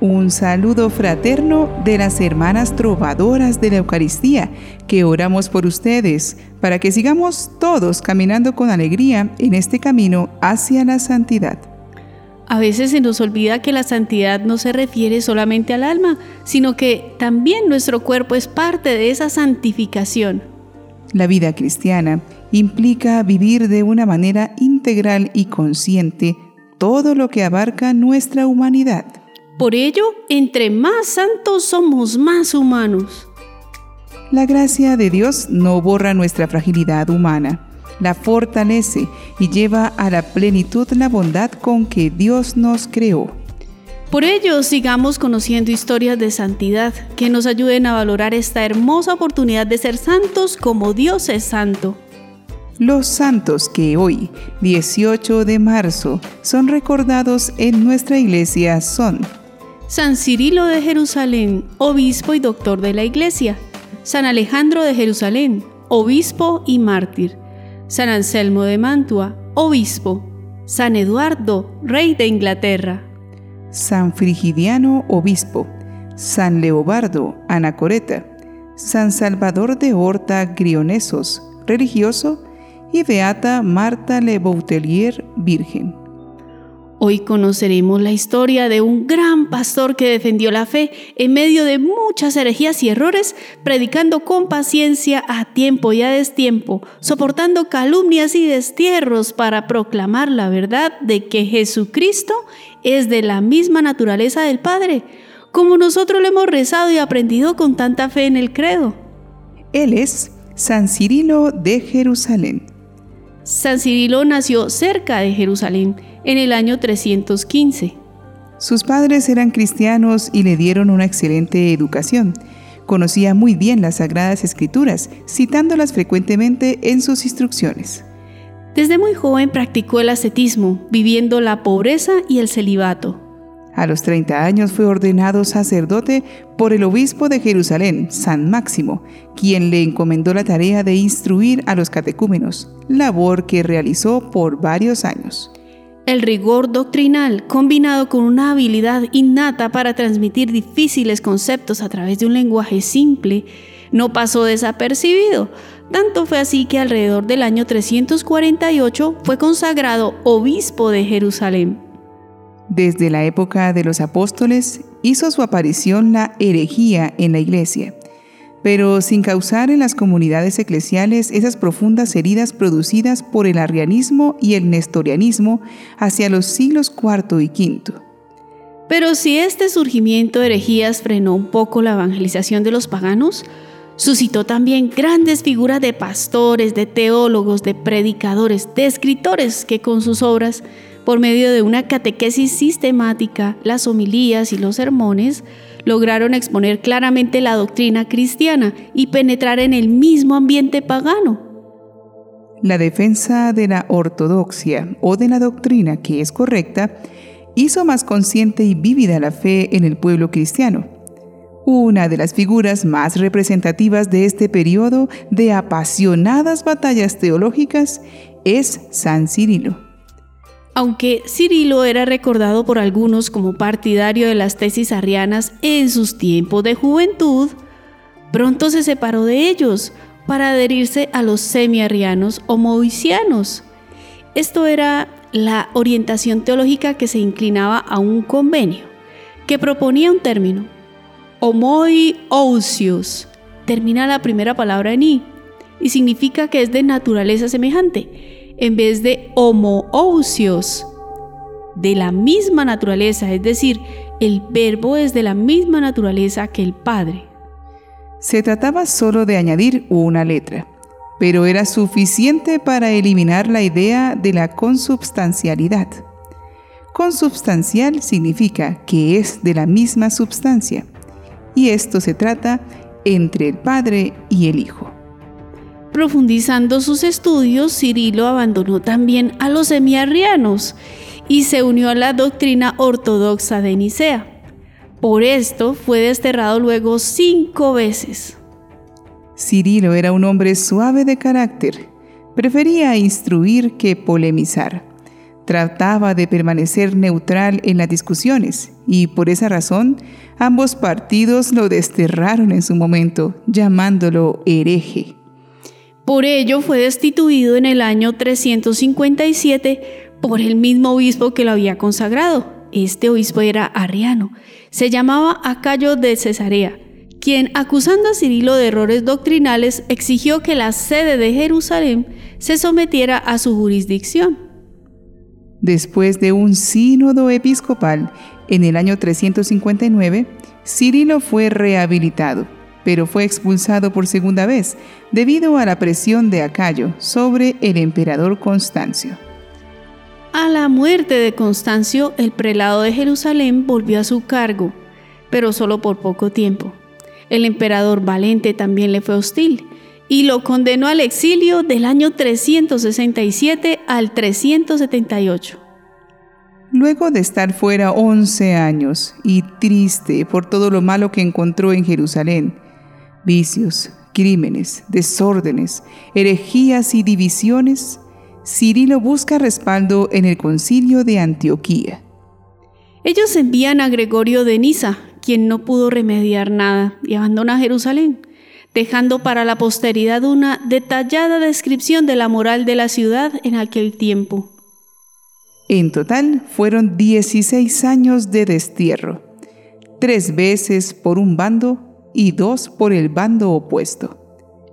Un saludo fraterno de las hermanas trovadoras de la Eucaristía, que oramos por ustedes, para que sigamos todos caminando con alegría en este camino hacia la santidad. A veces se nos olvida que la santidad no se refiere solamente al alma, sino que también nuestro cuerpo es parte de esa santificación. La vida cristiana implica vivir de una manera integral y consciente todo lo que abarca nuestra humanidad. Por ello, entre más santos somos más humanos. La gracia de Dios no borra nuestra fragilidad humana, la fortalece y lleva a la plenitud la bondad con que Dios nos creó. Por ello, sigamos conociendo historias de santidad que nos ayuden a valorar esta hermosa oportunidad de ser santos como Dios es santo. Los santos que hoy, 18 de marzo, son recordados en nuestra iglesia son San Cirilo de Jerusalén, obispo y doctor de la iglesia. San Alejandro de Jerusalén, obispo y mártir. San Anselmo de Mantua, obispo. San Eduardo, rey de Inglaterra. San Frigidiano, obispo. San Leobardo, anacoreta. San Salvador de Horta, grionesos, religioso. Y Beata Marta Le Boutelier, virgen. Hoy conoceremos la historia de un gran pastor que defendió la fe en medio de muchas herejías y errores, predicando con paciencia a tiempo y a destiempo, soportando calumnias y destierros para proclamar la verdad de que Jesucristo es de la misma naturaleza del Padre, como nosotros lo hemos rezado y aprendido con tanta fe en el credo. Él es San Cirilo de Jerusalén. San Cirilo nació cerca de Jerusalén en el año 315. Sus padres eran cristianos y le dieron una excelente educación. Conocía muy bien las sagradas escrituras, citándolas frecuentemente en sus instrucciones. Desde muy joven practicó el ascetismo, viviendo la pobreza y el celibato. A los 30 años fue ordenado sacerdote por el obispo de Jerusalén, San Máximo, quien le encomendó la tarea de instruir a los catecúmenos, labor que realizó por varios años. El rigor doctrinal, combinado con una habilidad innata para transmitir difíciles conceptos a través de un lenguaje simple, no pasó desapercibido. Tanto fue así que alrededor del año 348 fue consagrado obispo de Jerusalén. Desde la época de los apóstoles hizo su aparición la herejía en la iglesia pero sin causar en las comunidades eclesiales esas profundas heridas producidas por el arrianismo y el nestorianismo hacia los siglos IV y V. Pero si este surgimiento de herejías frenó un poco la evangelización de los paganos, suscitó también grandes figuras de pastores, de teólogos, de predicadores, de escritores que con sus obras, por medio de una catequesis sistemática, las homilías y los sermones, lograron exponer claramente la doctrina cristiana y penetrar en el mismo ambiente pagano. La defensa de la ortodoxia o de la doctrina que es correcta hizo más consciente y vívida la fe en el pueblo cristiano. Una de las figuras más representativas de este periodo de apasionadas batallas teológicas es San Cirilo. Aunque Cirilo era recordado por algunos como partidario de las tesis arrianas en sus tiempos de juventud, pronto se separó de ellos para adherirse a los semiarrianos o moisianos. Esto era la orientación teológica que se inclinaba a un convenio, que proponía un término, homoi ousios, termina la primera palabra en i, y significa que es de naturaleza semejante en vez de homoousios, de la misma naturaleza, es decir, el verbo es de la misma naturaleza que el Padre. Se trataba solo de añadir una letra, pero era suficiente para eliminar la idea de la consubstancialidad. Consubstancial significa que es de la misma substancia, y esto se trata entre el Padre y el Hijo. Profundizando sus estudios, Cirilo abandonó también a los semiarrianos y se unió a la doctrina ortodoxa de Nicea. Por esto fue desterrado luego cinco veces. Cirilo era un hombre suave de carácter. Prefería instruir que polemizar. Trataba de permanecer neutral en las discusiones y por esa razón ambos partidos lo desterraron en su momento, llamándolo hereje. Por ello fue destituido en el año 357 por el mismo obispo que lo había consagrado. Este obispo era arriano. Se llamaba Acayo de Cesarea, quien, acusando a Cirilo de errores doctrinales, exigió que la sede de Jerusalén se sometiera a su jurisdicción. Después de un sínodo episcopal en el año 359, Cirilo fue rehabilitado pero fue expulsado por segunda vez debido a la presión de Acayo sobre el emperador Constancio. A la muerte de Constancio, el prelado de Jerusalén volvió a su cargo, pero solo por poco tiempo. El emperador Valente también le fue hostil y lo condenó al exilio del año 367 al 378. Luego de estar fuera 11 años y triste por todo lo malo que encontró en Jerusalén, vicios, crímenes, desórdenes, herejías y divisiones, Cirilo busca respaldo en el concilio de Antioquía. Ellos envían a Gregorio de Niza, quien no pudo remediar nada, y abandona Jerusalén, dejando para la posteridad una detallada descripción de la moral de la ciudad en aquel tiempo. En total fueron 16 años de destierro, tres veces por un bando y dos por el bando opuesto.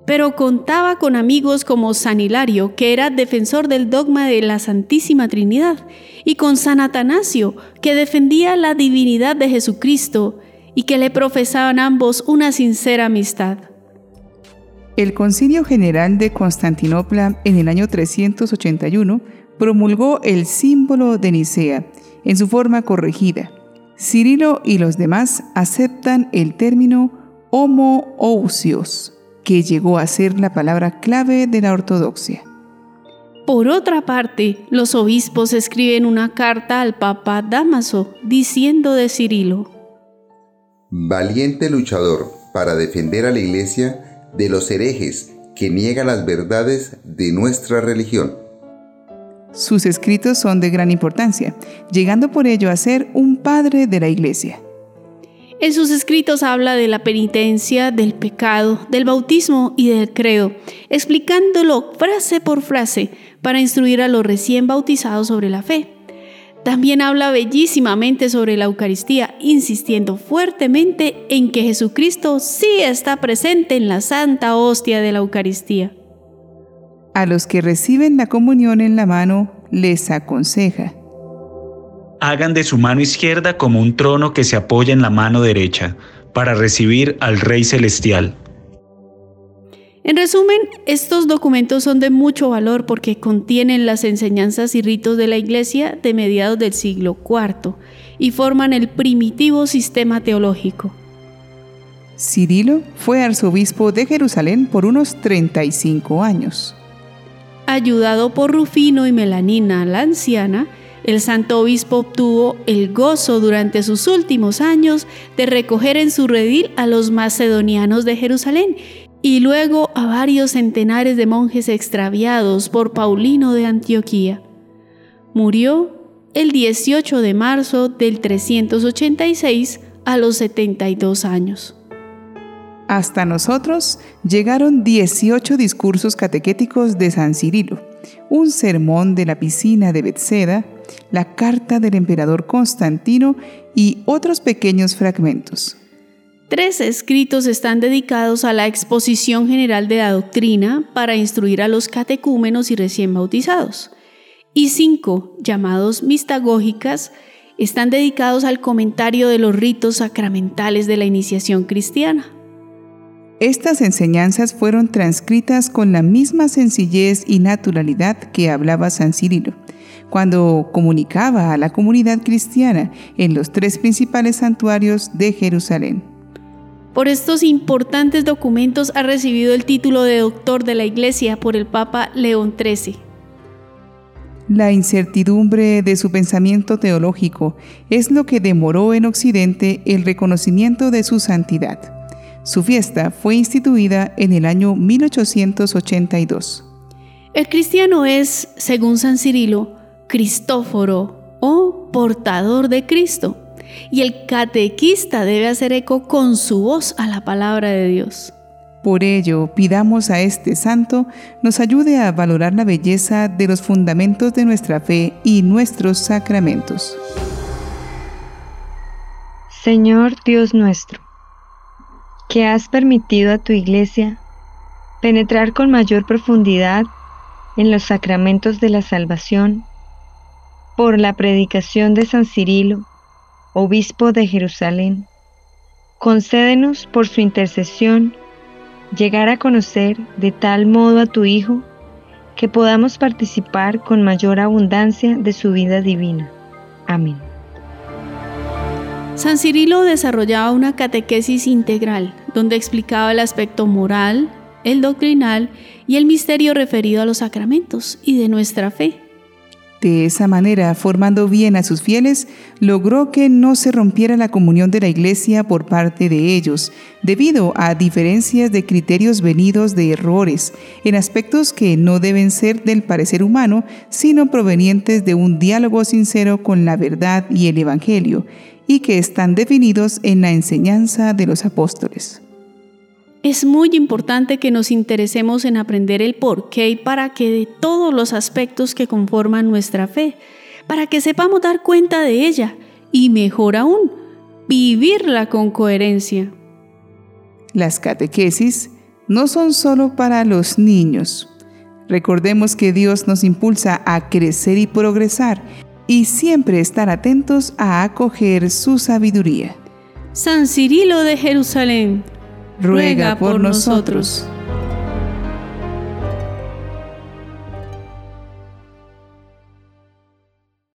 Pero contaba con amigos como San Hilario, que era defensor del dogma de la Santísima Trinidad, y con San Atanasio, que defendía la divinidad de Jesucristo y que le profesaban ambos una sincera amistad. El Concilio General de Constantinopla en el año 381 promulgó el símbolo de Nicea en su forma corregida. Cirilo y los demás aceptan el término homoousios, que llegó a ser la palabra clave de la ortodoxia. Por otra parte, los obispos escriben una carta al Papa Damaso diciendo de Cirilo, Valiente luchador para defender a la Iglesia de los herejes que niegan las verdades de nuestra religión. Sus escritos son de gran importancia, llegando por ello a ser un padre de la Iglesia. En sus escritos habla de la penitencia, del pecado, del bautismo y del credo, explicándolo frase por frase para instruir a los recién bautizados sobre la fe. También habla bellísimamente sobre la Eucaristía, insistiendo fuertemente en que Jesucristo sí está presente en la santa hostia de la Eucaristía. A los que reciben la comunión en la mano les aconseja hagan de su mano izquierda como un trono que se apoya en la mano derecha, para recibir al Rey Celestial. En resumen, estos documentos son de mucho valor porque contienen las enseñanzas y ritos de la Iglesia de mediados del siglo IV y forman el primitivo sistema teológico. Cirilo fue arzobispo de Jerusalén por unos 35 años. Ayudado por Rufino y Melanina la anciana, el santo obispo obtuvo el gozo durante sus últimos años de recoger en su redil a los macedonianos de Jerusalén y luego a varios centenares de monjes extraviados por Paulino de Antioquía. Murió el 18 de marzo del 386 a los 72 años. Hasta nosotros llegaron 18 discursos catequéticos de San Cirilo, un sermón de la piscina de Bethseda, la carta del emperador Constantino y otros pequeños fragmentos. Tres escritos están dedicados a la exposición general de la doctrina para instruir a los catecúmenos y recién bautizados. Y cinco, llamados mistagógicas, están dedicados al comentario de los ritos sacramentales de la iniciación cristiana. Estas enseñanzas fueron transcritas con la misma sencillez y naturalidad que hablaba San Cirilo cuando comunicaba a la comunidad cristiana en los tres principales santuarios de Jerusalén. Por estos importantes documentos ha recibido el título de doctor de la Iglesia por el Papa León XIII. La incertidumbre de su pensamiento teológico es lo que demoró en Occidente el reconocimiento de su santidad. Su fiesta fue instituida en el año 1882. El cristiano es, según San Cirilo, Cristóforo o portador de Cristo. Y el catequista debe hacer eco con su voz a la palabra de Dios. Por ello, pidamos a este santo nos ayude a valorar la belleza de los fundamentos de nuestra fe y nuestros sacramentos. Señor Dios nuestro, que has permitido a tu iglesia penetrar con mayor profundidad en los sacramentos de la salvación por la predicación de San Cirilo, obispo de Jerusalén, concédenos por su intercesión llegar a conocer de tal modo a tu Hijo que podamos participar con mayor abundancia de su vida divina. Amén. San Cirilo desarrollaba una catequesis integral donde explicaba el aspecto moral, el doctrinal y el misterio referido a los sacramentos y de nuestra fe. De esa manera, formando bien a sus fieles, logró que no se rompiera la comunión de la Iglesia por parte de ellos, debido a diferencias de criterios venidos de errores, en aspectos que no deben ser del parecer humano, sino provenientes de un diálogo sincero con la verdad y el Evangelio, y que están definidos en la enseñanza de los apóstoles. Es muy importante que nos interesemos en aprender el por qué y para qué de todos los aspectos que conforman nuestra fe, para que sepamos dar cuenta de ella y, mejor aún, vivirla con coherencia. Las catequesis no son solo para los niños. Recordemos que Dios nos impulsa a crecer y progresar y siempre estar atentos a acoger su sabiduría. San Cirilo de Jerusalén ruega por nosotros.